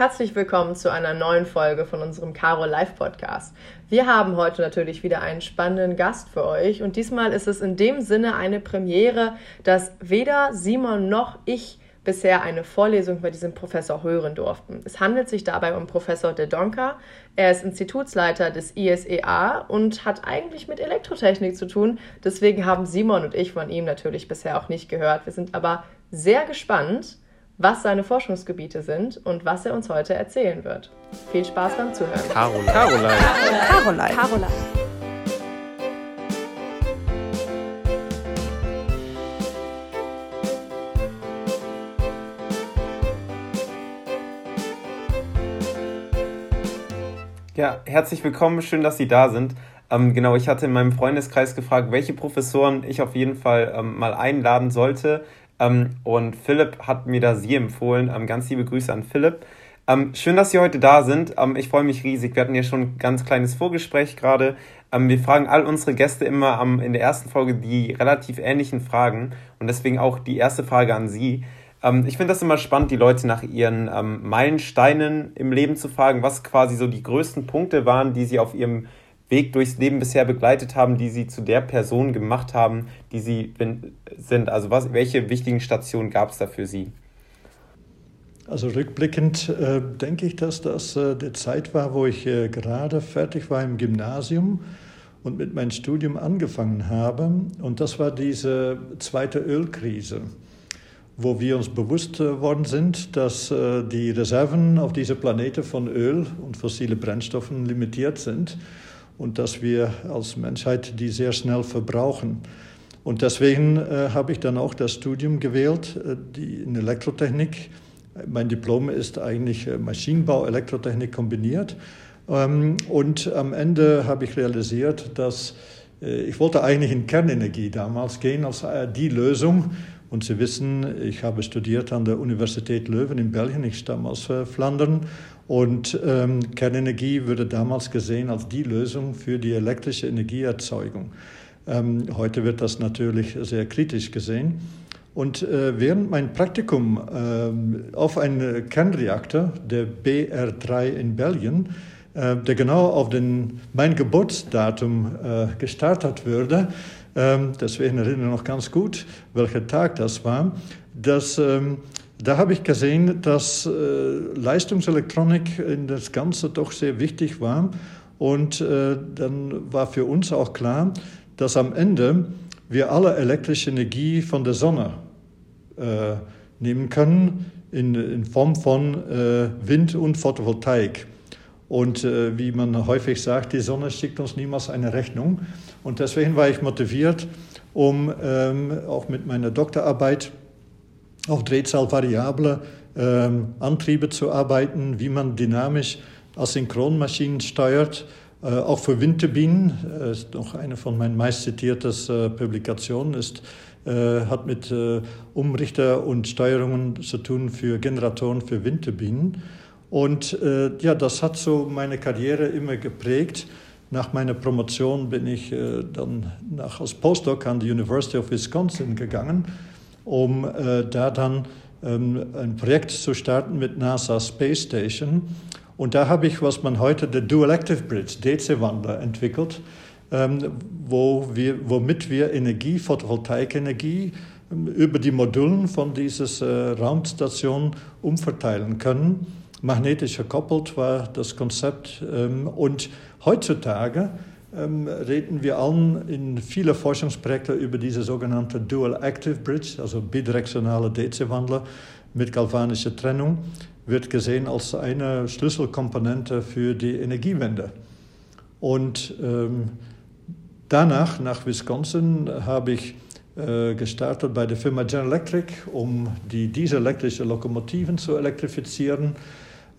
Herzlich willkommen zu einer neuen Folge von unserem Caro Live Podcast. Wir haben heute natürlich wieder einen spannenden Gast für euch und diesmal ist es in dem Sinne eine Premiere, dass weder Simon noch ich bisher eine Vorlesung bei diesem Professor hören durften. Es handelt sich dabei um Professor De Donker. Er ist Institutsleiter des ISEA und hat eigentlich mit Elektrotechnik zu tun. Deswegen haben Simon und ich von ihm natürlich bisher auch nicht gehört. Wir sind aber sehr gespannt was seine Forschungsgebiete sind und was er uns heute erzählen wird. Viel Spaß beim Zuhören. Caroline. Caroline. Caroline. Caroline. Ja, herzlich willkommen, schön, dass Sie da sind. Ähm, genau, ich hatte in meinem Freundeskreis gefragt, welche Professoren ich auf jeden Fall ähm, mal einladen sollte. Ähm, und Philipp hat mir da Sie empfohlen. Ähm, ganz liebe Grüße an Philipp. Ähm, schön, dass Sie heute da sind. Ich freue mich riesig. Wir hatten ja schon ein ganz kleines Vorgespräch gerade. Wir fragen all unsere Gäste immer in der ersten Folge die relativ ähnlichen Fragen und deswegen auch die erste Frage an Sie. Ich finde das immer spannend, die Leute nach ihren Meilensteinen im Leben zu fragen, was quasi so die größten Punkte waren, die Sie auf Ihrem Weg durchs Leben bisher begleitet haben, die Sie zu der Person gemacht haben, die Sie sind? Also was, welche wichtigen Stationen gab es da für Sie? Also rückblickend äh, denke ich, dass das äh, die Zeit war, wo ich äh, gerade fertig war im Gymnasium und mit meinem Studium angefangen habe. Und das war diese zweite Ölkrise, wo wir uns bewusst äh, worden sind, dass äh, die Reserven auf dieser Planete von Öl und fossile Brennstoffen limitiert sind und dass wir als Menschheit die sehr schnell verbrauchen. Und deswegen äh, habe ich dann auch das Studium gewählt, äh, die in Elektrotechnik. Mein Diplom ist eigentlich äh, Maschinenbau, Elektrotechnik kombiniert. Ähm, und am Ende habe ich realisiert, dass äh, ich wollte eigentlich in Kernenergie damals gehen als äh, die Lösung. Und Sie wissen, ich habe studiert an der Universität Leuven in Belgien. Ich stamme aus Flandern und ähm, Kernenergie wurde damals gesehen als die Lösung für die elektrische Energieerzeugung. Ähm, heute wird das natürlich sehr kritisch gesehen. Und äh, während mein Praktikum äh, auf einen Kernreaktor, der BR3 in Belgien, äh, der genau auf den, mein Geburtsdatum äh, gestartet wurde, ähm, deswegen erinnere ich noch ganz gut, welcher Tag das war, dass ähm, da habe ich gesehen, dass äh, Leistungselektronik in das Ganze doch sehr wichtig war. Und äh, dann war für uns auch klar, dass am Ende wir alle elektrische Energie von der Sonne äh, nehmen können in, in Form von äh, Wind und Photovoltaik. Und äh, wie man häufig sagt, die Sonne schickt uns niemals eine Rechnung. Und deswegen war ich motiviert, um ähm, auch mit meiner Doktorarbeit auf Drehzahlvariable ähm, Antriebe zu arbeiten, wie man dynamisch Asynchronmaschinen steuert. Äh, auch für Windturbinen, äh, ist noch eine von meinen meist zitierten äh, Publikationen, ist, äh, hat mit äh, Umrichter und Steuerungen zu tun für Generatoren für Windturbinen. Und äh, ja, das hat so meine Karriere immer geprägt. Nach meiner Promotion bin ich dann nach, als Postdoc an die University of Wisconsin gegangen um äh, da dann ähm, ein Projekt zu starten mit NASA Space Station. Und da habe ich, was man heute der Dual Active Bridge, DC-Wandler, entwickelt, ähm, wo wir, womit wir Energie, Photovoltaikenergie, ähm, über die Modulen von dieser äh, Raumstation umverteilen können. Magnetisch gekoppelt war das Konzept. Ähm, und heutzutage ähm, reden wir allen in vielen Forschungsprojekten über diese sogenannte Dual Active Bridge, also bidirektionale DC-Wandler mit galvanischer Trennung, wird gesehen als eine Schlüsselkomponente für die Energiewende. Und ähm, danach, nach Wisconsin, habe ich äh, gestartet bei der Firma General Electric, um die dieselelektrische Lokomotiven zu elektrifizieren,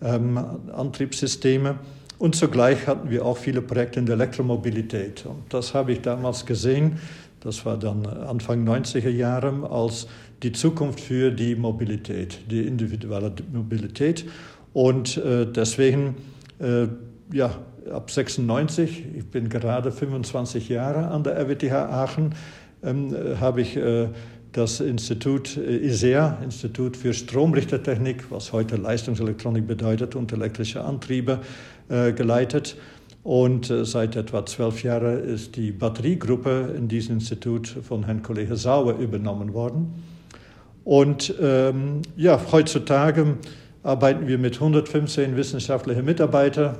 ähm, Antriebssysteme. Und zugleich hatten wir auch viele Projekte in der Elektromobilität. Und das habe ich damals gesehen, das war dann Anfang 90er Jahre, als die Zukunft für die Mobilität, die individuelle Mobilität. Und äh, deswegen, äh, ja, ab 96, ich bin gerade 25 Jahre an der RWTH Aachen, ähm, habe ich äh, das Institut ISEA, Institut für Stromrichtertechnik, was heute Leistungselektronik bedeutet, und elektrische Antriebe geleitet. Und seit etwa zwölf Jahren ist die Batteriegruppe in diesem Institut von Herrn Kollege Sauer übernommen worden. Und ähm, ja, heutzutage arbeiten wir mit 115 wissenschaftlichen Mitarbeitern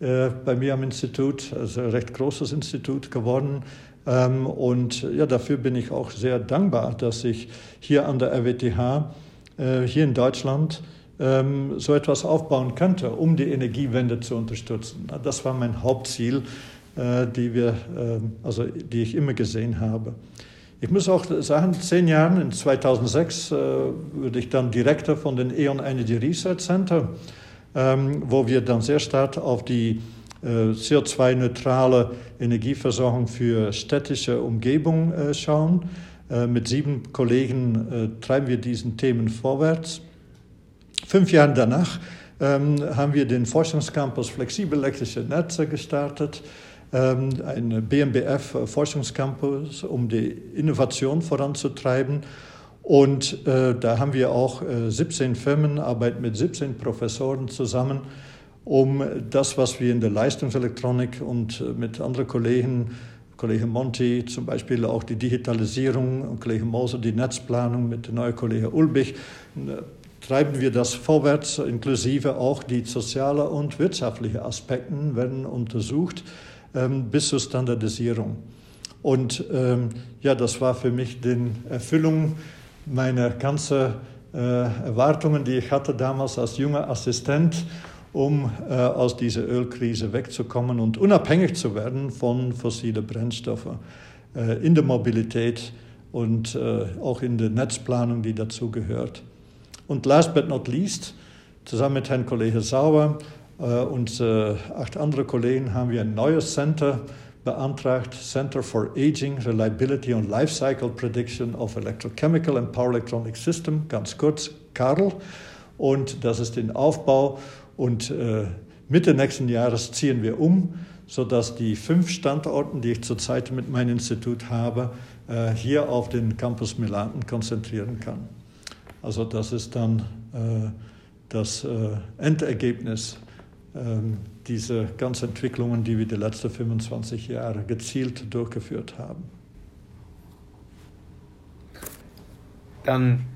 äh, bei mir am Institut, also ein recht großes Institut geworden. Ähm, und ja, dafür bin ich auch sehr dankbar, dass ich hier an der RWTH, äh, hier in Deutschland, ähm, so etwas aufbauen könnte, um die Energiewende zu unterstützen. Das war mein Hauptziel, äh, die, wir, äh, also, die ich immer gesehen habe. Ich muss auch sagen, zehn Jahren, in 2006, äh, wurde ich dann Direktor von den E.ON Energy Research Center, ähm, wo wir dann sehr stark auf die äh, CO2-neutrale Energieversorgung für städtische Umgebung äh, schauen. Äh, mit sieben Kollegen treiben wir diesen Themen vorwärts. Fünf Jahre danach ähm, haben wir den Forschungscampus Flexibel elektrische Netze gestartet ähm, ein BMBF-Forschungscampus, um die Innovation voranzutreiben. Und äh, da haben wir auch äh, 17 Firmen, arbeiten mit 17 Professoren zusammen, um das, was wir in der Leistungselektronik und äh, mit anderen Kollegen, Kollege Monti zum Beispiel auch die Digitalisierung und Kollege Moser die Netzplanung mit der neuen Kollege Ulbich, äh, treiben wir das vorwärts, inklusive auch die sozialen und wirtschaftlichen Aspekte werden untersucht ähm, bis zur Standardisierung. Und ähm, ja, das war für mich die Erfüllung meiner ganzen äh, Erwartungen, die ich hatte damals als junger Assistent, um äh, aus dieser Ölkrise wegzukommen und unabhängig zu werden von fossilen Brennstoffen äh, in der Mobilität und äh, auch in der Netzplanung, die dazu gehört. Und last but not least, zusammen mit Herrn Kollege Sauer äh, und äh, acht andere Kollegen haben wir ein neues Center beantragt, Center for Aging, Reliability and Lifecycle Prediction of Electrochemical and Power Electronic System, ganz kurz CARL. Und das ist in Aufbau und äh, Mitte nächsten Jahres ziehen wir um, sodass die fünf Standorte, die ich zurzeit mit meinem Institut habe, äh, hier auf den Campus Milan konzentrieren kann. Also das ist dann äh, das äh, Endergebnis ähm, diese ganzen Entwicklungen, die wir die letzten 25 Jahre gezielt durchgeführt haben. Dann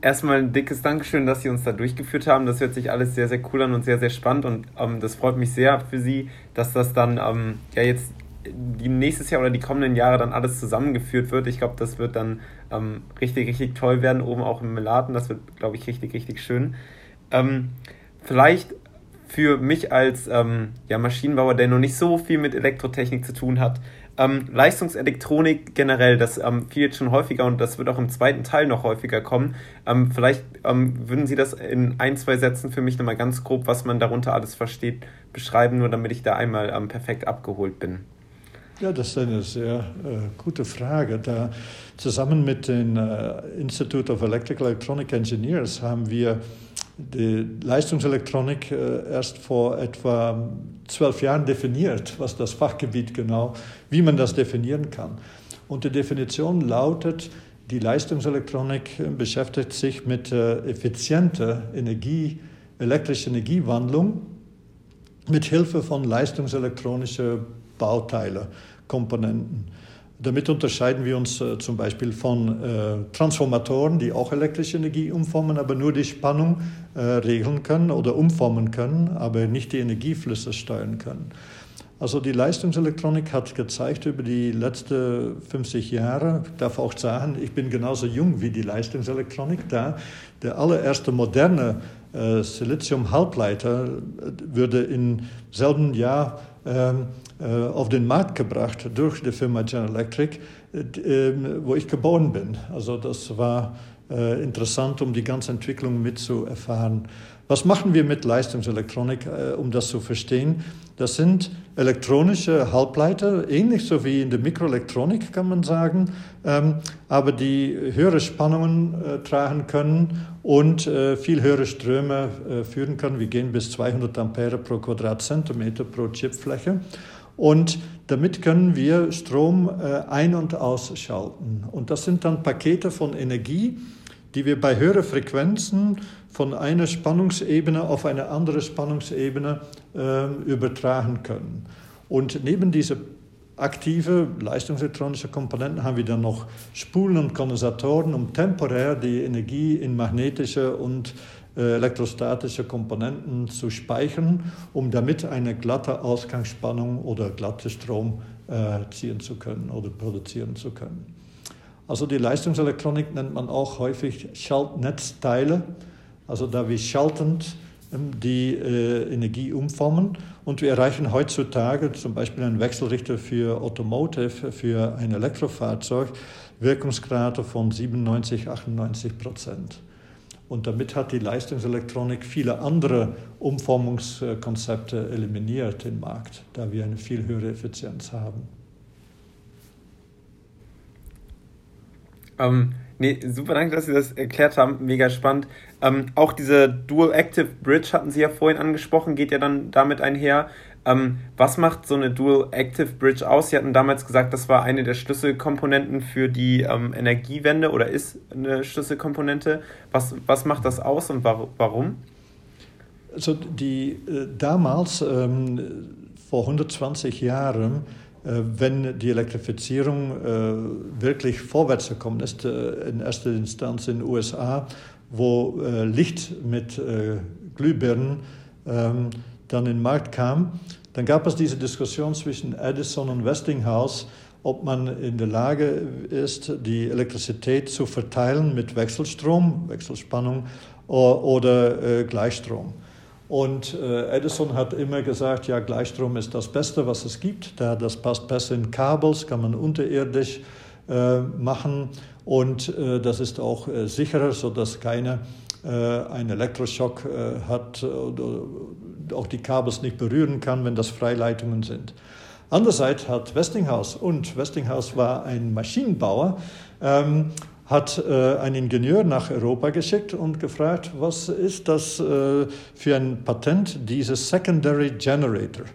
erstmal ein dickes Dankeschön, dass Sie uns da durchgeführt haben. Das hört sich alles sehr, sehr cool an und sehr, sehr spannend und ähm, das freut mich sehr für Sie, dass das dann ähm, ja jetzt die nächstes Jahr oder die kommenden Jahre dann alles zusammengeführt wird. Ich glaube, das wird dann ähm, richtig, richtig toll werden, oben auch im Melaten. Das wird, glaube ich, richtig, richtig schön. Ähm, vielleicht für mich als ähm, ja, Maschinenbauer, der noch nicht so viel mit Elektrotechnik zu tun hat, ähm, Leistungselektronik generell, das ähm, fiel jetzt schon häufiger und das wird auch im zweiten Teil noch häufiger kommen. Ähm, vielleicht würden Sie das in ein, zwei Sätzen für mich nochmal ganz grob, was man darunter alles versteht, beschreiben, nur damit ich da einmal perfekt abgeholt bin. Ja, das ist eine sehr äh, gute Frage. Da zusammen mit dem äh, Institute of Electrical Electronic Engineers haben wir die Leistungselektronik äh, erst vor etwa zwölf Jahren definiert, was das Fachgebiet genau, wie man das definieren kann. Und die Definition lautet, die Leistungselektronik beschäftigt sich mit äh, effizienter Energie, elektrischer Energiewandlung mit Hilfe von leistungselektronischer Bauteile, Komponenten. Damit unterscheiden wir uns äh, zum Beispiel von äh, Transformatoren, die auch elektrische Energie umformen, aber nur die Spannung äh, regeln können oder umformen können, aber nicht die Energieflüsse steuern können. Also die Leistungselektronik hat gezeigt über die letzten 50 Jahre, ich darf auch sagen, ich bin genauso jung wie die Leistungselektronik da. Der allererste moderne äh, Silizium-Halbleiter äh, würde im selben Jahr auf den Markt gebracht durch die Firma General Electric, äh, ähm, wo ich geboren bin. Also das war äh, interessant, um die ganze Entwicklung mitzuerfahren. Was machen wir mit Leistungselektronik, um das zu verstehen? Das sind elektronische Halbleiter, ähnlich so wie in der Mikroelektronik, kann man sagen, ähm, aber die höhere Spannungen tragen können und viel höhere Ströme führen können. Wir gehen bis 200 Ampere pro Quadratzentimeter pro Chipfläche. Und damit können wir Strom äh, ein- und ausschalten. Und das sind dann Pakete von Energie, die wir bei höheren Frequenzen von einer Spannungsebene auf eine andere Spannungsebene äh, übertragen können. Und neben diese aktive leistungselektronische Komponenten haben wir dann noch Spulen und Kondensatoren, um temporär die Energie in magnetische und äh, elektrostatische Komponenten zu speichern, um damit eine glatte Ausgangsspannung oder glatte Strom äh, ziehen zu können oder produzieren zu können. Also die Leistungselektronik nennt man auch häufig Schaltnetzteile, also da wir schaltend ähm, die äh, Energie umformen und wir erreichen heutzutage zum Beispiel einen Wechselrichter für Automotive, für ein Elektrofahrzeug, Wirkungsgrade von 97, 98 Prozent. Und damit hat die Leistungselektronik viele andere Umformungskonzepte eliminiert im Markt, da wir eine viel höhere Effizienz haben. Ähm, nee, super danke, dass Sie das erklärt haben. Mega spannend. Ähm, auch diese Dual Active Bridge hatten Sie ja vorhin angesprochen, geht ja dann damit einher. Ähm, was macht so eine Dual Active Bridge aus? Sie hatten damals gesagt, das war eine der Schlüsselkomponenten für die ähm, Energiewende oder ist eine Schlüsselkomponente. Was, was macht das aus und war, warum? Also die äh, damals, ähm, vor 120 Jahren, wenn die Elektrifizierung äh, wirklich vorwärts gekommen ist, äh, in erster Instanz in den USA, wo äh, Licht mit äh, Glühbirnen ähm, dann in den Markt kam, dann gab es diese Diskussion zwischen Edison und Westinghouse, ob man in der Lage ist, die Elektrizität zu verteilen mit Wechselstrom, Wechselspannung oder äh, Gleichstrom. Und äh, Edison hat immer gesagt, ja, Gleichstrom ist das Beste, was es gibt. Da, das passt besser in Kabels, kann man unterirdisch äh, machen und äh, das ist auch äh, sicherer, sodass keiner äh, einen Elektroschock äh, hat oder auch die Kabels nicht berühren kann, wenn das Freileitungen sind. Andererseits hat Westinghouse, und Westinghouse war ein Maschinenbauer, ähm, hat äh, einen Ingenieur nach Europa geschickt und gefragt, was ist das äh, für ein Patent, dieses Secondary Generator.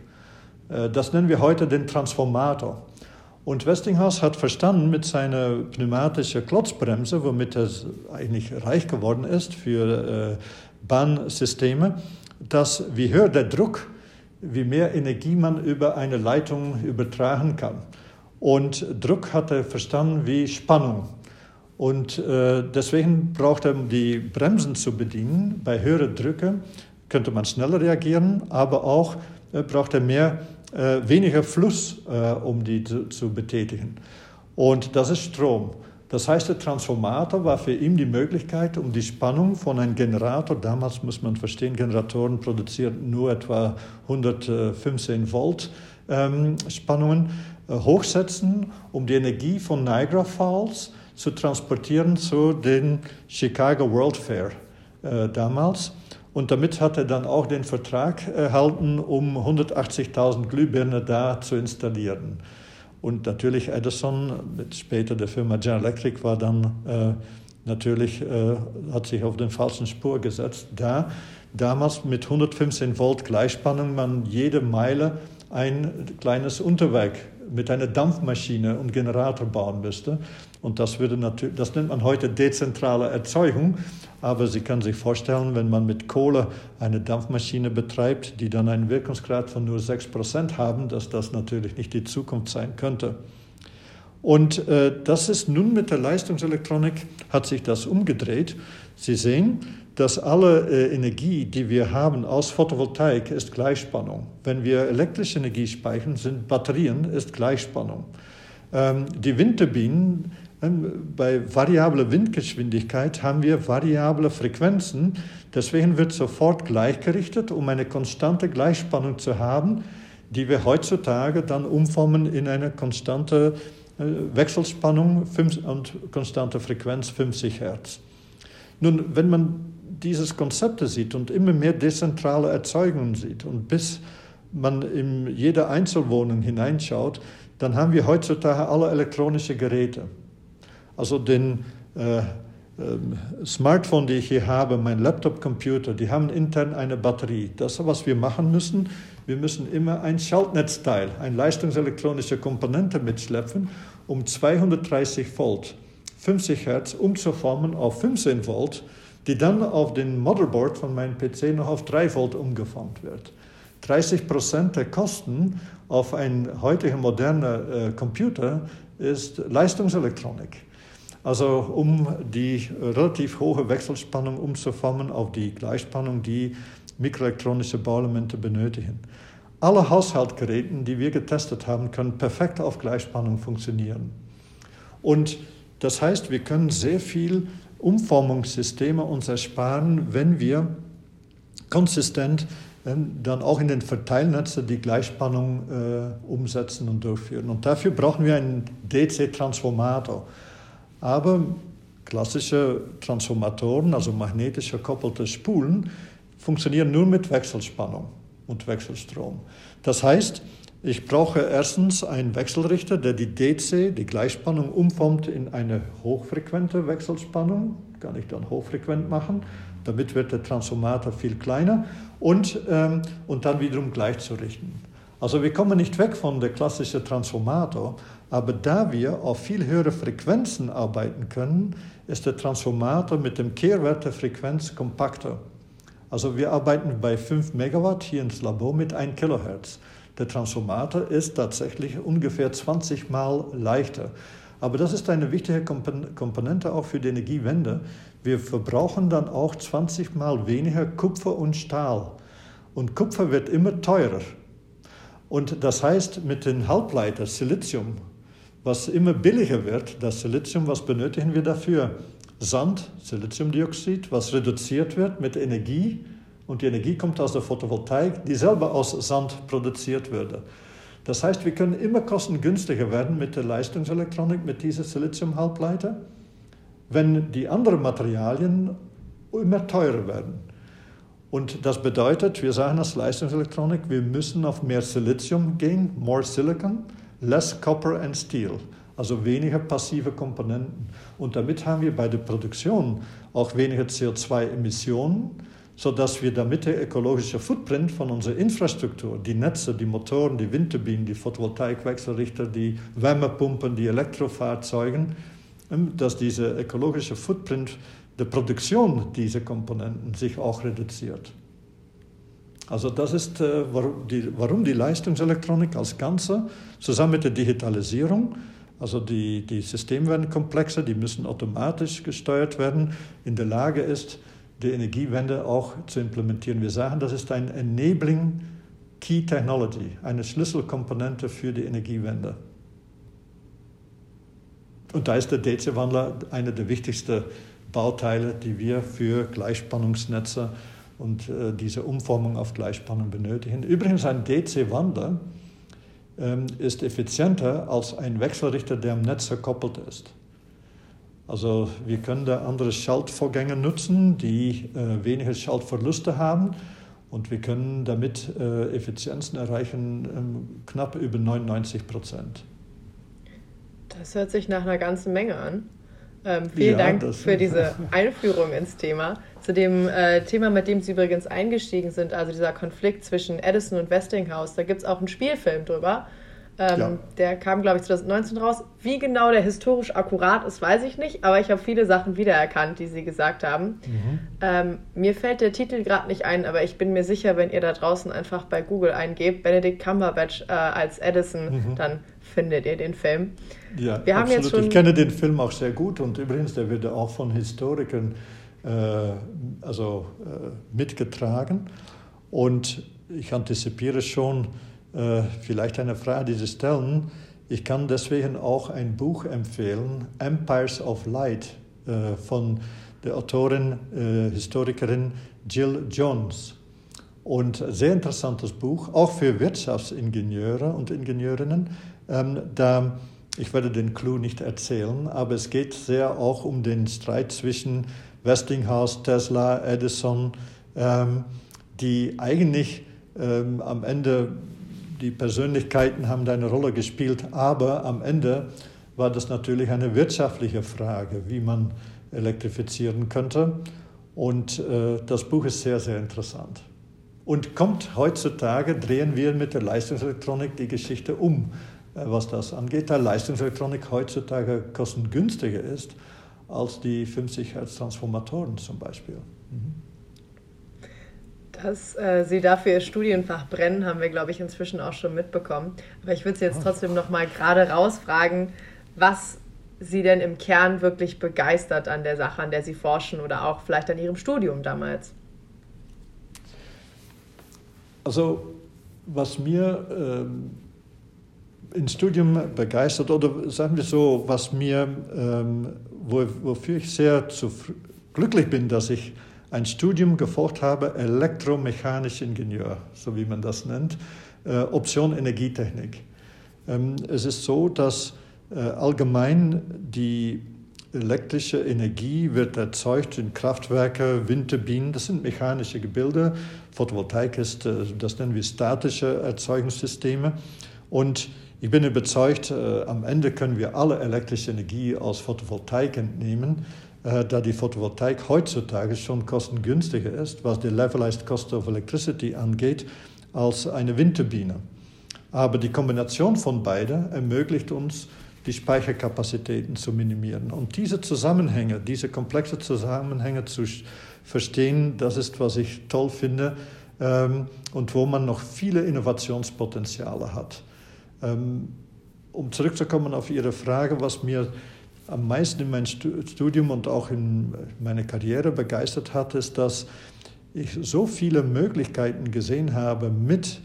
Äh, das nennen wir heute den Transformator. Und Westinghouse hat verstanden mit seiner pneumatischen Klotzbremse, womit er eigentlich reich geworden ist für äh, Bahnsysteme, dass wie höher der Druck, wie mehr Energie man über eine Leitung übertragen kann. Und Druck hat er verstanden wie Spannung. Und äh, deswegen braucht er, um die Bremsen zu bedienen, bei höheren Drücke könnte man schneller reagieren, aber auch äh, braucht er mehr, äh, weniger Fluss, äh, um die zu, zu betätigen. Und das ist Strom. Das heißt, der Transformator war für ihn die Möglichkeit, um die Spannung von einem Generator, damals muss man verstehen, Generatoren produzieren nur etwa 115 Volt ähm, Spannungen, äh, hochsetzen, um die Energie von Niagara Falls zu transportieren zu den Chicago World Fair äh, damals. Und damit hat er dann auch den Vertrag erhalten, um 180.000 Glühbirnen da zu installieren. Und natürlich Edison, mit später der Firma General Electric, war dann äh, natürlich, äh, hat sich auf den falschen Spur gesetzt, da damals mit 115 Volt Gleichspannung man jede Meile ein kleines Unterwerk mit einer Dampfmaschine und Generator bauen müsste. Und das, würde natürlich, das nennt man heute dezentrale Erzeugung. Aber Sie können sich vorstellen, wenn man mit Kohle eine Dampfmaschine betreibt, die dann einen Wirkungsgrad von nur 6% haben, dass das natürlich nicht die Zukunft sein könnte. Und äh, das ist nun mit der Leistungselektronik, hat sich das umgedreht. Sie sehen, dass alle äh, Energie, die wir haben aus Photovoltaik, ist Gleichspannung. Wenn wir elektrische Energie speichern, sind Batterien, ist Gleichspannung. Ähm, die Windturbinen bei variabler Windgeschwindigkeit haben wir variable Frequenzen. Deswegen wird sofort gleichgerichtet, um eine konstante Gleichspannung zu haben, die wir heutzutage dann umformen in eine konstante äh, Wechselspannung und konstante Frequenz 50 Hertz. Nun, wenn man dieses Konzepte sieht und immer mehr dezentrale Erzeugungen sieht und bis man in jede Einzelwohnung hineinschaut, dann haben wir heutzutage alle elektronische Geräte. Also den äh, ähm, Smartphone, die ich hier habe, mein Laptop-Computer, die haben intern eine Batterie. Das, was wir machen müssen, wir müssen immer ein Schaltnetzteil, eine leistungselektronische Komponente mitschleppen, um 230 Volt, 50 Hertz umzuformen auf 15 Volt, die dann auf den Motherboard von meinem PC noch auf 3 Volt umgeformt wird. 30 Prozent der Kosten auf einen heutigen modernen äh, Computer ist Leistungselektronik. Also um die relativ hohe Wechselspannung umzuformen auf die Gleichspannung, die mikroelektronische Bauelemente benötigen. Alle Haushaltsgeräte, die wir getestet haben, können perfekt auf Gleichspannung funktionieren. Und das heißt, wir können sehr viel Umformungssysteme uns ersparen, wenn wir konsistent dann auch in den Verteilnetzen die Gleichspannung äh, umsetzen und durchführen. Und dafür brauchen wir einen DC-Transformator. Aber klassische Transformatoren, also magnetisch gekoppelte Spulen, funktionieren nur mit Wechselspannung und Wechselstrom. Das heißt, ich brauche erstens einen Wechselrichter, der die DC, die Gleichspannung, umformt in eine hochfrequente Wechselspannung. Kann ich dann hochfrequent machen. Damit wird der Transformator viel kleiner und, ähm, und dann wiederum gleichzurichten. Also wir kommen nicht weg von der klassischen Transformator, aber da wir auf viel höhere Frequenzen arbeiten können, ist der Transformator mit dem Kehrwert der Frequenz kompakter. Also wir arbeiten bei 5 Megawatt hier ins Labor mit 1 Kilohertz. Der Transformator ist tatsächlich ungefähr 20 Mal leichter. Aber das ist eine wichtige Komponente auch für die Energiewende. Wir verbrauchen dann auch 20 Mal weniger Kupfer und Stahl. Und Kupfer wird immer teurer. Und das heißt, mit den Halbleitern Silizium, was immer billiger wird, das Silizium, was benötigen wir dafür? Sand, Siliziumdioxid, was reduziert wird mit Energie. Und die Energie kommt aus der Photovoltaik, die selber aus Sand produziert würde. Das heißt, wir können immer kostengünstiger werden mit der Leistungselektronik, mit dieser Siliziumhalbleiter, wenn die anderen Materialien immer teurer werden. Und das bedeutet, wir sagen als Leistungselektronik, wir müssen auf mehr Silizium gehen, more Silicon, less Copper and Steel also weniger passive Komponenten. Und damit haben wir bei der Produktion auch weniger CO2-Emissionen, sodass wir damit der ökologische Footprint von unserer Infrastruktur, die Netze, die Motoren, die Windturbinen, die Photovoltaikwechselrichter, die Wärmepumpen, die Elektrofahrzeuge, ähm, dass dieser ökologische Footprint der Produktion dieser Komponenten sich auch reduziert. Also das ist, äh, warum die Leistungselektronik als Ganze zusammen mit der Digitalisierung also die, die Systeme werden komplexer, die müssen automatisch gesteuert werden, in der Lage ist, die Energiewende auch zu implementieren. Wir sagen, das ist ein Enabling Key Technology, eine Schlüsselkomponente für die Energiewende. Und da ist der DC-Wandler einer der wichtigsten Bauteile, die wir für Gleichspannungsnetze und äh, diese Umformung auf Gleichspannung benötigen. Übrigens ein DC-Wandler ähm, ist effizienter als ein Wechselrichter, der am Netz verkoppelt ist. Also wir können da andere Schaltvorgänge nutzen, die äh, weniger Schaltverluste haben und wir können damit äh, Effizienzen erreichen ähm, knapp über 99 Prozent. Das hört sich nach einer ganzen Menge an. Ähm, vielen ja, Dank für diese Einführung ins Thema. Zu dem äh, Thema, mit dem Sie übrigens eingestiegen sind, also dieser Konflikt zwischen Edison und Westinghouse, da gibt es auch einen Spielfilm drüber. Ähm, ja. Der kam, glaube ich, 2019 raus. Wie genau der historisch akkurat ist, weiß ich nicht, aber ich habe viele Sachen wiedererkannt, die Sie gesagt haben. Mhm. Ähm, mir fällt der Titel gerade nicht ein, aber ich bin mir sicher, wenn ihr da draußen einfach bei Google eingebt, Benedict Cumberbatch äh, als Edison, mhm. dann findet ihr den Film. Ja, Wir haben absolut. Jetzt schon ich kenne den Film auch sehr gut und übrigens, der wird auch von Historikern äh, also, äh, mitgetragen. Und ich antizipiere schon äh, vielleicht eine Frage, die Sie stellen. Ich kann deswegen auch ein Buch empfehlen, Empires of Light, äh, von der Autorin, äh, Historikerin Jill Jones. Und sehr interessantes Buch, auch für Wirtschaftsingenieure und Ingenieurinnen. Ähm, da, ich werde den Clou nicht erzählen, aber es geht sehr auch um den Streit zwischen Westinghouse, Tesla, Edison, ähm, die eigentlich ähm, am Ende, die Persönlichkeiten haben eine Rolle gespielt, aber am Ende war das natürlich eine wirtschaftliche Frage, wie man elektrifizieren könnte. Und äh, das Buch ist sehr, sehr interessant. Und kommt heutzutage, drehen wir mit der Leistungselektronik die Geschichte um, äh, was das angeht, da Leistungselektronik heutzutage kostengünstiger ist als die 50 Hertz Transformatoren zum Beispiel. Mhm. Dass äh, Sie dafür Ihr Studienfach brennen, haben wir, glaube ich, inzwischen auch schon mitbekommen. Aber ich würde Sie jetzt ah. trotzdem noch mal gerade rausfragen, was Sie denn im Kern wirklich begeistert an der Sache, an der Sie forschen oder auch vielleicht an Ihrem Studium damals. Also was mir ähm, im Studium begeistert oder sagen wir so, was mir, ähm, wo, wofür ich sehr glücklich bin, dass ich ein Studium gefolgt habe, elektromechanisch Ingenieur, so wie man das nennt, äh, Option Energietechnik. Ähm, es ist so, dass äh, allgemein die elektrische Energie wird erzeugt in Kraftwerke, Windturbinen, das sind mechanische Gebilde. Photovoltaik ist, äh, das nennen wir statische Erzeugungssysteme. Und ich bin überzeugt, am Ende können wir alle elektrische Energie aus Photovoltaik entnehmen, äh, da die Photovoltaik heutzutage schon kostengünstiger ist, was die Levelized Cost of Electricity angeht, als eine Windturbine. Aber die Kombination von beiden ermöglicht uns, die Speicherkapazitäten zu minimieren. Und diese Zusammenhänge, diese komplexen Zusammenhänge zu verstehen, das ist, was ich toll finde ähm, und wo man noch viele Innovationspotenziale hat. Ähm, um zurückzukommen auf Ihre Frage, was mir am meisten in meinem Studium und auch in meiner Karriere begeistert hat, ist, dass ich so viele Möglichkeiten gesehen habe mit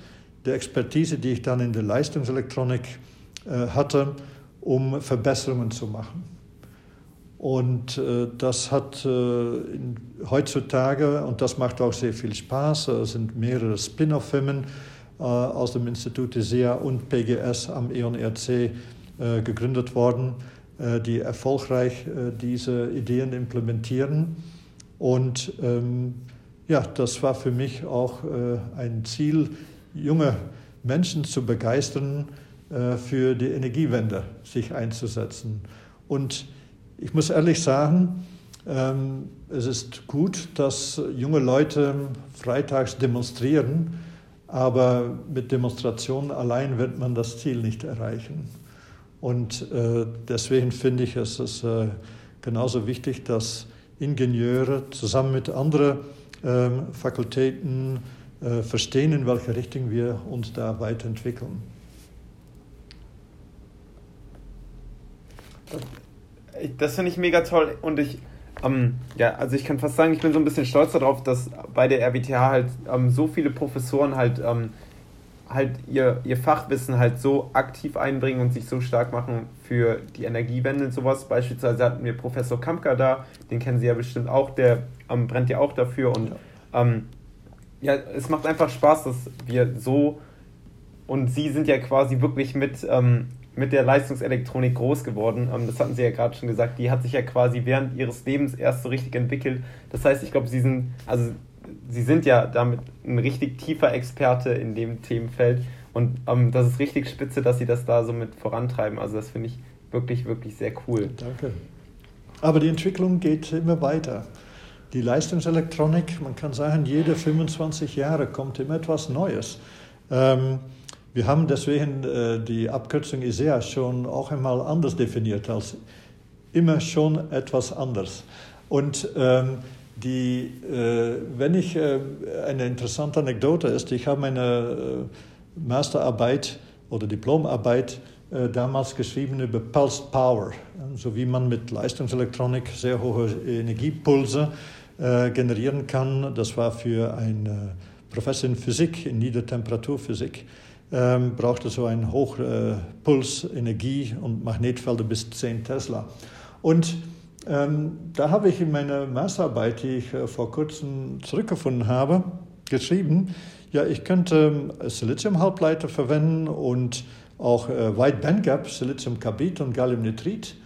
der Expertise, die ich dann in der Leistungselektronik äh, hatte, um Verbesserungen zu machen. Und äh, das hat äh, heutzutage, und das macht auch sehr viel Spaß, es sind mehrere Spin-off-Firmen aus dem Institut SEA und PGS am EON-RC gegründet worden, die erfolgreich äh, diese Ideen implementieren. Und ähm, ja, das war für mich auch ein Ziel, junge Menschen zu begeistern, äh, für die Energiewende sich einzusetzen. Und ich muss ehrlich sagen, ähm, es ist gut, dass junge Leute freitags demonstrieren, aber mit Demonstrationen allein wird man das Ziel nicht erreichen. Und äh, deswegen finde ich, es ist äh, genauso wichtig, dass Ingenieure zusammen mit anderen ähm, Fakultäten verstehen, in welche Richtung wir uns da weiterentwickeln. Das finde ich mega toll und ich, ähm, ja, also ich kann fast sagen, ich bin so ein bisschen stolz darauf, dass bei der RWTH halt ähm, so viele Professoren halt, ähm, halt ihr, ihr Fachwissen halt so aktiv einbringen und sich so stark machen für die Energiewende und sowas. Beispielsweise hatten wir Professor Kampka da, den kennen Sie ja bestimmt auch, der ähm, brennt ja auch dafür und ähm, ja, es macht einfach Spaß, dass wir so und Sie sind ja quasi wirklich mit ähm, mit der Leistungselektronik groß geworden. Ähm, das hatten Sie ja gerade schon gesagt. Die hat sich ja quasi während ihres Lebens erst so richtig entwickelt. Das heißt, ich glaube, Sie sind, also Sie sind ja damit ein richtig tiefer Experte in dem Themenfeld. Und ähm, das ist richtig spitze, dass Sie das da so mit vorantreiben. Also das finde ich wirklich, wirklich sehr cool. Danke. Aber die Entwicklung geht immer weiter. Die Leistungselektronik, man kann sagen, jede 25 Jahre kommt immer etwas Neues. Ähm, wir haben deswegen äh, die Abkürzung ISEA schon auch einmal anders definiert als immer schon etwas anders. Und ähm, die, äh, wenn ich, äh, eine interessante Anekdote ist, ich habe meine äh, Masterarbeit oder Diplomarbeit damals geschrieben über Pulsed Power, so wie man mit Leistungselektronik sehr hohe Energiepulse generieren kann. Das war für einen Professor in Physik, in Niedertemperaturphysik ähm, brauchte so einen Hochpuls, Energie und Magnetfelder bis 10 Tesla. Und ähm, da habe ich in meiner Masterarbeit, die ich äh, vor kurzem zurückgefunden habe, geschrieben, ja, ich könnte äh, Siliziumhalbleiter verwenden und auch äh, Wide Bandgap, Siliziumkarbid und Galliumnitrid.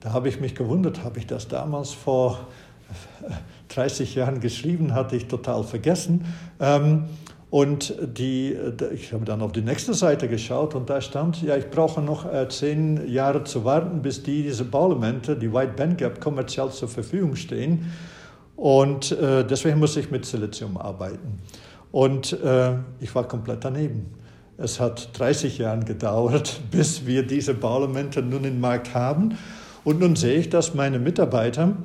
Da habe ich mich gewundert, habe ich das damals vor 30 Jahren geschrieben, hatte ich total vergessen. Ähm, Und die, ich habe dann auf die nächste Seite geschaut und da stand, ja, ich brauche noch äh, zehn Jahre zu warten, bis die, diese Bauelemente, die White Band Gap, kommerziell zur Verfügung stehen. Und äh, deswegen muss ich mit Silizium arbeiten. Und äh, ich war komplett daneben. Es hat 30 Jahre gedauert, bis wir diese Bauelemente nun im Markt haben. Und nun sehe ich, dass meine Mitarbeiter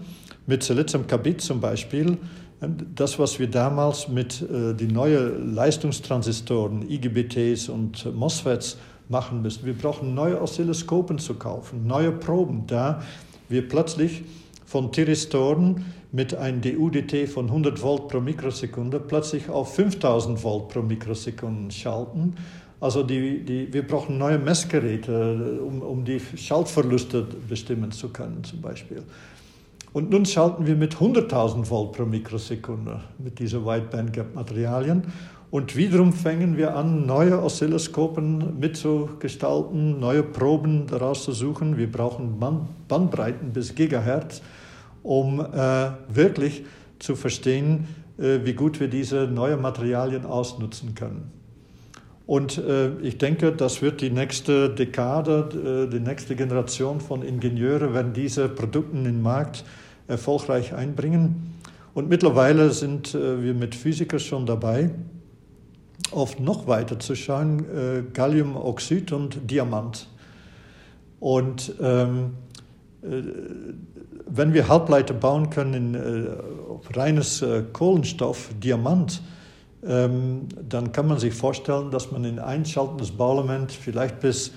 mit Siliziumkarbid zum Beispiel, das, was wir damals mit äh, den neuen Leistungstransistoren, IGBTs und MOSFETs machen müssen. Wir brauchen neue Oszilloskopen zu kaufen, neue Proben, da wir plötzlich von Thyristoren mit einem DUDT von 100 Volt pro Mikrosekunde plötzlich auf 5000 Volt pro Mikrosekunde schalten. Also die, die, wir brauchen neue Messgeräte, um, um die Schaltverluste bestimmen zu können zum Beispiel. Und nun schalten wir mit 100.000 Volt pro Mikrosekunde mit diesen Wideband-Gap-Materialien. Und wiederum fangen wir an, neue Oszilloskopen mitzugestalten, neue Proben daraus zu suchen. Wir brauchen Bandbreiten bis Gigahertz, um äh, wirklich zu verstehen, äh, wie gut wir diese neuen Materialien ausnutzen können. Und äh, ich denke, das wird die nächste Dekade, äh, die nächste Generation von Ingenieuren, wenn diese Produkte in den Markt erfolgreich einbringen. Und mittlerweile sind äh, wir mit Physikern schon dabei, oft noch weiter zu schauen, äh, Galliumoxid und Diamant. Und ähm, äh, wenn wir Halbleiter bauen können in äh, reines äh, Kohlenstoff, Diamant, ähm, dann kann man sich vorstellen, dass man in ein schaltendes Bauelement vielleicht bis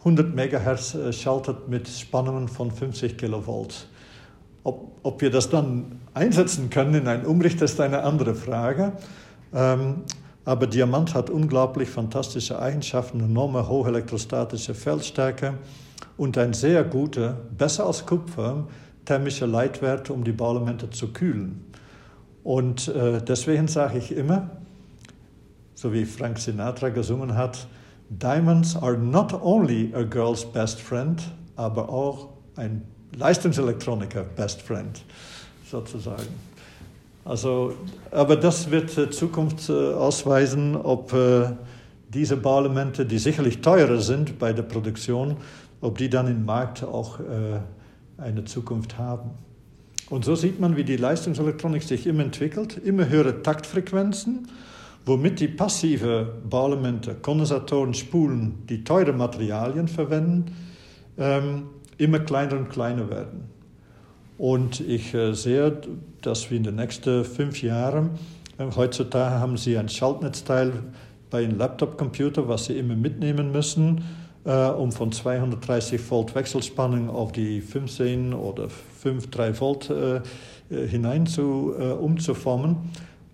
100 Megahertz äh, schaltet mit Spannungen von 50 Kilovolt. Ob, ob wir das dann einsetzen können in einen Umrichter, ist eine andere Frage. Ähm, aber Diamant hat unglaublich fantastische Eigenschaften, enorme hohe elektrostatische Feldstärke und ein sehr guter, besser als Kupfer, thermischer Leitwert, um die Bauelemente zu kühlen. Und äh, deswegen sage ich immer, so wie Frank Sinatra gesungen hat, Diamonds are not only a girl's best friend, aber auch ein Leistungselektroniker Best Friend sozusagen. Also, aber das wird äh, Zukunft äh, ausweisen, ob äh, diese Bauelemente, die sicherlich teurer sind bei der Produktion, ob die dann im Markt auch eine Zukunft haben. Und so sieht man, wie die Leistungselektronik sich immer entwickelt, immer höhere Taktfrequenzen, womit die passive Bauelemente, Kondensatoren, Spulen, die teure Materialien verwenden, ähm, immer kleiner und kleiner werden. Und ich äh, sehe, dass wir in den nächsten fünf Jahren, äh, heutzutage haben Sie ein Schaltnetzteil bei einem Laptop-Computer, was Sie immer mitnehmen müssen, äh, um von 230 Volt Wechselspannung auf die 15 oder 5, 3 Volt hinein zu, umzuformen,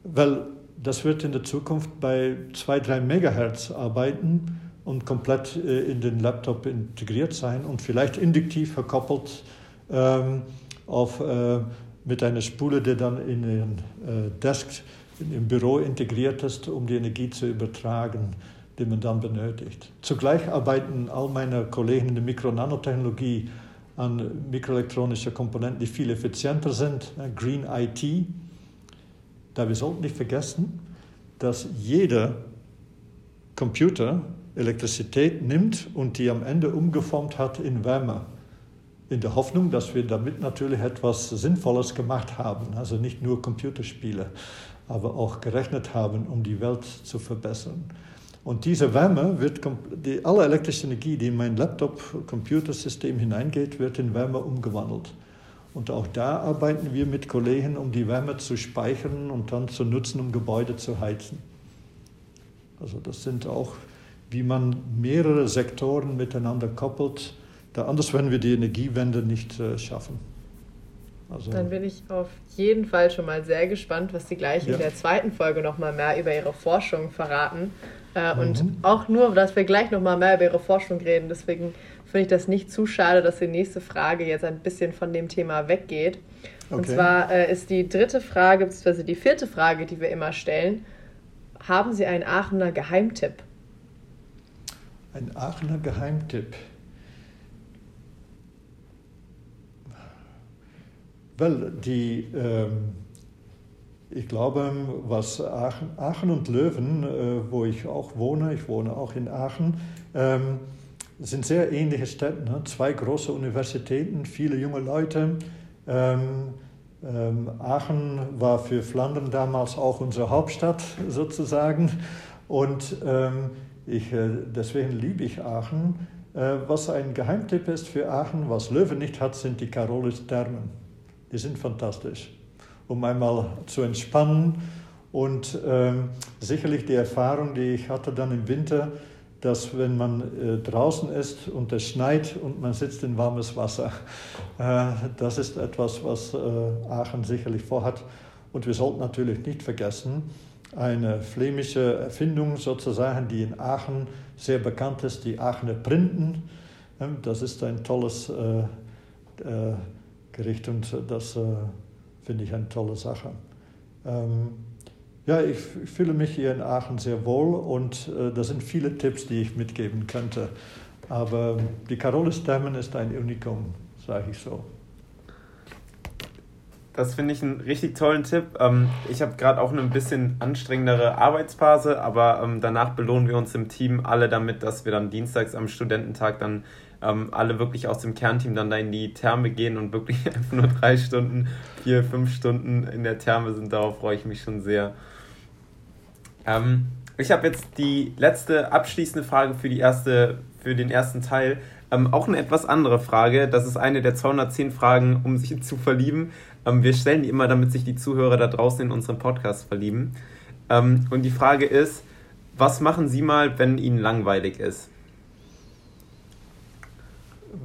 weil das wird in der Zukunft bei 2, 3 Megahertz arbeiten und komplett äh, in den Laptop integriert sein und vielleicht induktiv verkoppelt ähm, auf, äh, mit einer Spule, die dann in den äh, Desk im Büro integriert ist, um die Energie zu übertragen, die man dann benötigt. Zugleich arbeiten all meine Kollegen in der Mikro-Nanotechnologie an mikroelektronischen Komponenten, die viel effizienter sind, äh, Green IT. Da wir sollten nicht vergessen, dass jeder Computer Elektrizität nimmt und die am Ende umgeformt hat in Wärme. In der Hoffnung, dass wir damit natürlich etwas Sinnvolles gemacht haben. Also nicht nur Computerspiele, aber auch gerechnet haben, um die Welt zu verbessern. Und diese Wärme wird, die, alle elektrische Energie, die in mein Laptop-Computersystem hineingeht, wird in Wärme umgewandelt. Und auch da arbeiten wir mit Kollegen, um die Wärme zu speichern und dann zu nutzen, um Gebäude zu heizen. Also das sind auch wie man mehrere Sektoren miteinander koppelt. Da anders werden wir die Energiewende nicht äh, schaffen. Also, Dann bin ich auf jeden Fall schon mal sehr gespannt, was Sie gleich ja. in der zweiten Folge noch mal mehr über Ihre Forschung verraten. Äh, mhm. Und auch nur, dass wir gleich noch mal mehr über Ihre Forschung reden. Deswegen finde ich das nicht zu schade, dass die nächste Frage jetzt ein bisschen von dem Thema weggeht. Okay. Und zwar äh, ist die dritte Frage, beziehungsweise die vierte Frage, die wir immer stellen, haben Sie einen Aachener Geheimtipp? Ein Aachener Geheimtipp. Weil die, ähm, ich glaube, was Aachen, Aachen und Löwen, äh, wo ich auch wohne, ich wohne auch in Aachen, ähm, sind sehr ähnliche Städte. Ne? Zwei große Universitäten, viele junge Leute. Ähm, ähm, Aachen war für Flandern damals auch unsere Hauptstadt sozusagen. Und ähm, ich, äh, deswegen liebe ich Aachen. Äh, was ein Geheimtipp ist für Aachen, was Löwen nicht hat, sind die Carolis Thermen. Die sind fantastisch um einmal zu entspannen. Und ähm, sicherlich die Erfahrung, die ich hatte dann im Winter, dass wenn man äh, draußen ist und es schneit und man sitzt in warmes Wasser, äh, das ist etwas, was äh, Aachen sicherlich vorhat. Und wir sollten natürlich nicht vergessen, eine flämische Erfindung sozusagen, die in Aachen sehr bekannt ist, die Aachener Printen. Das ist ein tolles äh, äh, Gericht und das äh, finde ich eine tolle Sache. Ähm, ja, ich, ich, fühle mich hier in Aachen sehr wohl und äh, da sind viele Tipps, die ich mitgeben könnte. Aber die Carolis Dämmen ist ein Unikum, sage ich so. Das finde ich einen richtig tollen Tipp. Ähm, ich habe gerade auch eine ein bisschen anstrengendere Arbeitsphase, aber ähm, danach belohnen wir uns im Team alle damit, dass wir dann dienstags am Studententag dann ähm, alle wirklich aus dem Kernteam dann da in die Therme gehen und wirklich einfach nur drei Stunden, vier, fünf Stunden in der Therme sind. Darauf freue ich mich schon sehr. Ich habe jetzt die letzte abschließende Frage für, die erste, für den ersten Teil. Auch eine etwas andere Frage. Das ist eine der 210 Fragen, um sich zu verlieben. Ähm, wir stellen die immer, damit sich die Zuhörer da draußen in unseren Podcast verlieben. Ähm, und die Frage ist, was machen Sie mal, wenn Ihnen langweilig ist?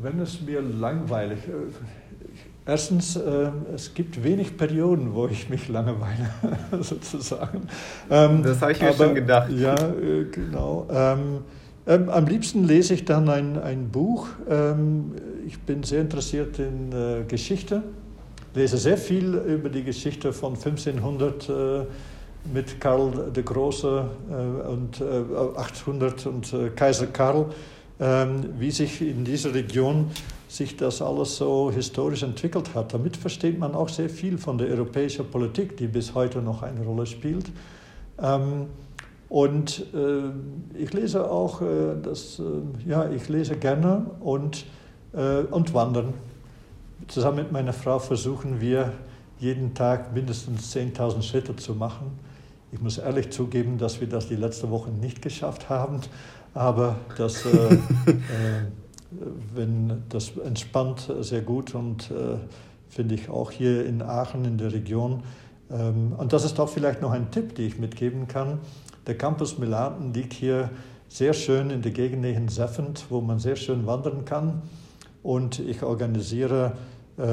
wenn es mir langweilig ist. Äh, erstens, äh, es gibt wenig Perioden, wo ich mich langweile, sozusagen. Ähm, das habe ich mir aber, schon gedacht. Ja, äh, genau. Ähm, ähm, am liebsten lese ich dann ein, ein Buch. Ähm, ich bin sehr interessiert in äh, Geschichte, lese sehr viel über die Geschichte von 1500 äh, mit Karl der Große äh, und 800 und Kaiser Karl. Ähm, wie sich in dieser Region sich das alles so historisch entwickelt hat. Damit versteht man auch sehr viel von der europäischen Politik, die bis heute noch eine Rolle spielt. Ähm, und äh, ich lese auch, äh, das, äh, ja, ich lese gerne und, und wandern. Zusammen mit meiner Frau versuchen wir jeden Tag mindestens 10.000 Schritte zu machen. Ich muss ehrlich zugeben, dass wir das die letzte Woche nicht geschafft haben. Aber das, äh, äh, wenn, das entspannt sehr gut und äh, finde ich auch hier in Aachen in der Region. Ähm, und das ist auch vielleicht noch ein Tipp, den ich mitgeben kann. Der Campus Milaten liegt hier sehr schön in der Gegend neben Seffend, wo man sehr schön wandern kann. Und ich organisiere äh,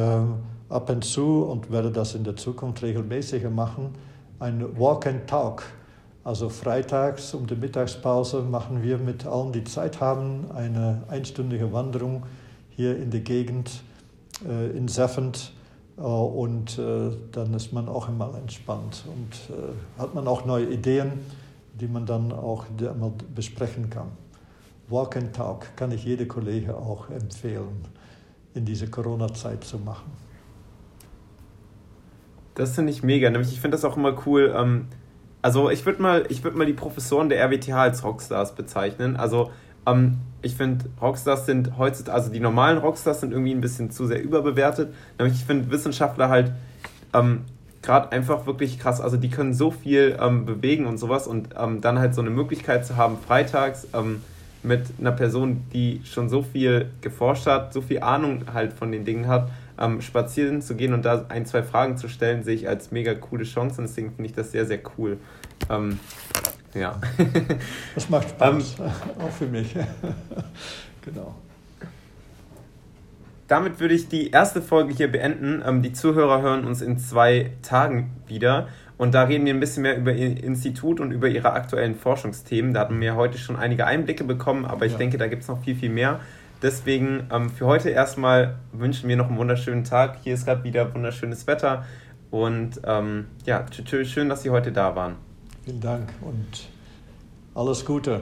ab und zu und werde das in der Zukunft regelmäßiger machen, ein Walk and Talk also freitags um die Mittagspause machen wir mit allen, die Zeit haben, eine einstündige Wanderung hier in der Gegend äh, in Seffend. Äh, und äh, dann ist man auch immer entspannt und äh, hat man auch neue Ideen, die man dann auch besprechen kann. Walk and Talk kann ich jede Kollege auch empfehlen, in dieser Corona-Zeit zu machen. Das finde ich mega. Nämlich, ich finde das auch immer cool. Ähm also ich würde mal, würd mal die Professoren der RWTH als Rockstars bezeichnen. Also ähm, ich finde, Rockstars sind heutzutage, also die normalen Rockstars sind irgendwie ein bisschen zu sehr überbewertet. Nämlich ich finde Wissenschaftler halt ähm, gerade einfach wirklich krass. Also die können so viel ähm, bewegen und sowas und ähm, dann halt so eine Möglichkeit zu haben, freitags ähm, mit einer Person, die schon so viel geforscht hat, so viel Ahnung halt von den Dingen hat, ähm, spazieren zu gehen und da ein, zwei Fragen zu stellen, sehe ich als mega coole Chance und deswegen finde ich das sehr, sehr cool. Ähm, ja. Das macht Spaß, ähm, auch für mich. genau. Damit würde ich die erste Folge hier beenden. Ähm, die Zuhörer hören uns in zwei Tagen wieder. Und da reden wir ein bisschen mehr über Ihr Institut und über Ihre aktuellen Forschungsthemen. Da hatten wir heute schon einige Einblicke bekommen, aber ich ja. denke, da gibt es noch viel, viel mehr. Deswegen ähm, für heute erstmal wünschen wir noch einen wunderschönen Tag. Hier ist gerade wieder wunderschönes Wetter. Und ähm, ja, schön, dass Sie heute da waren. Vielen Dank und alles Gute.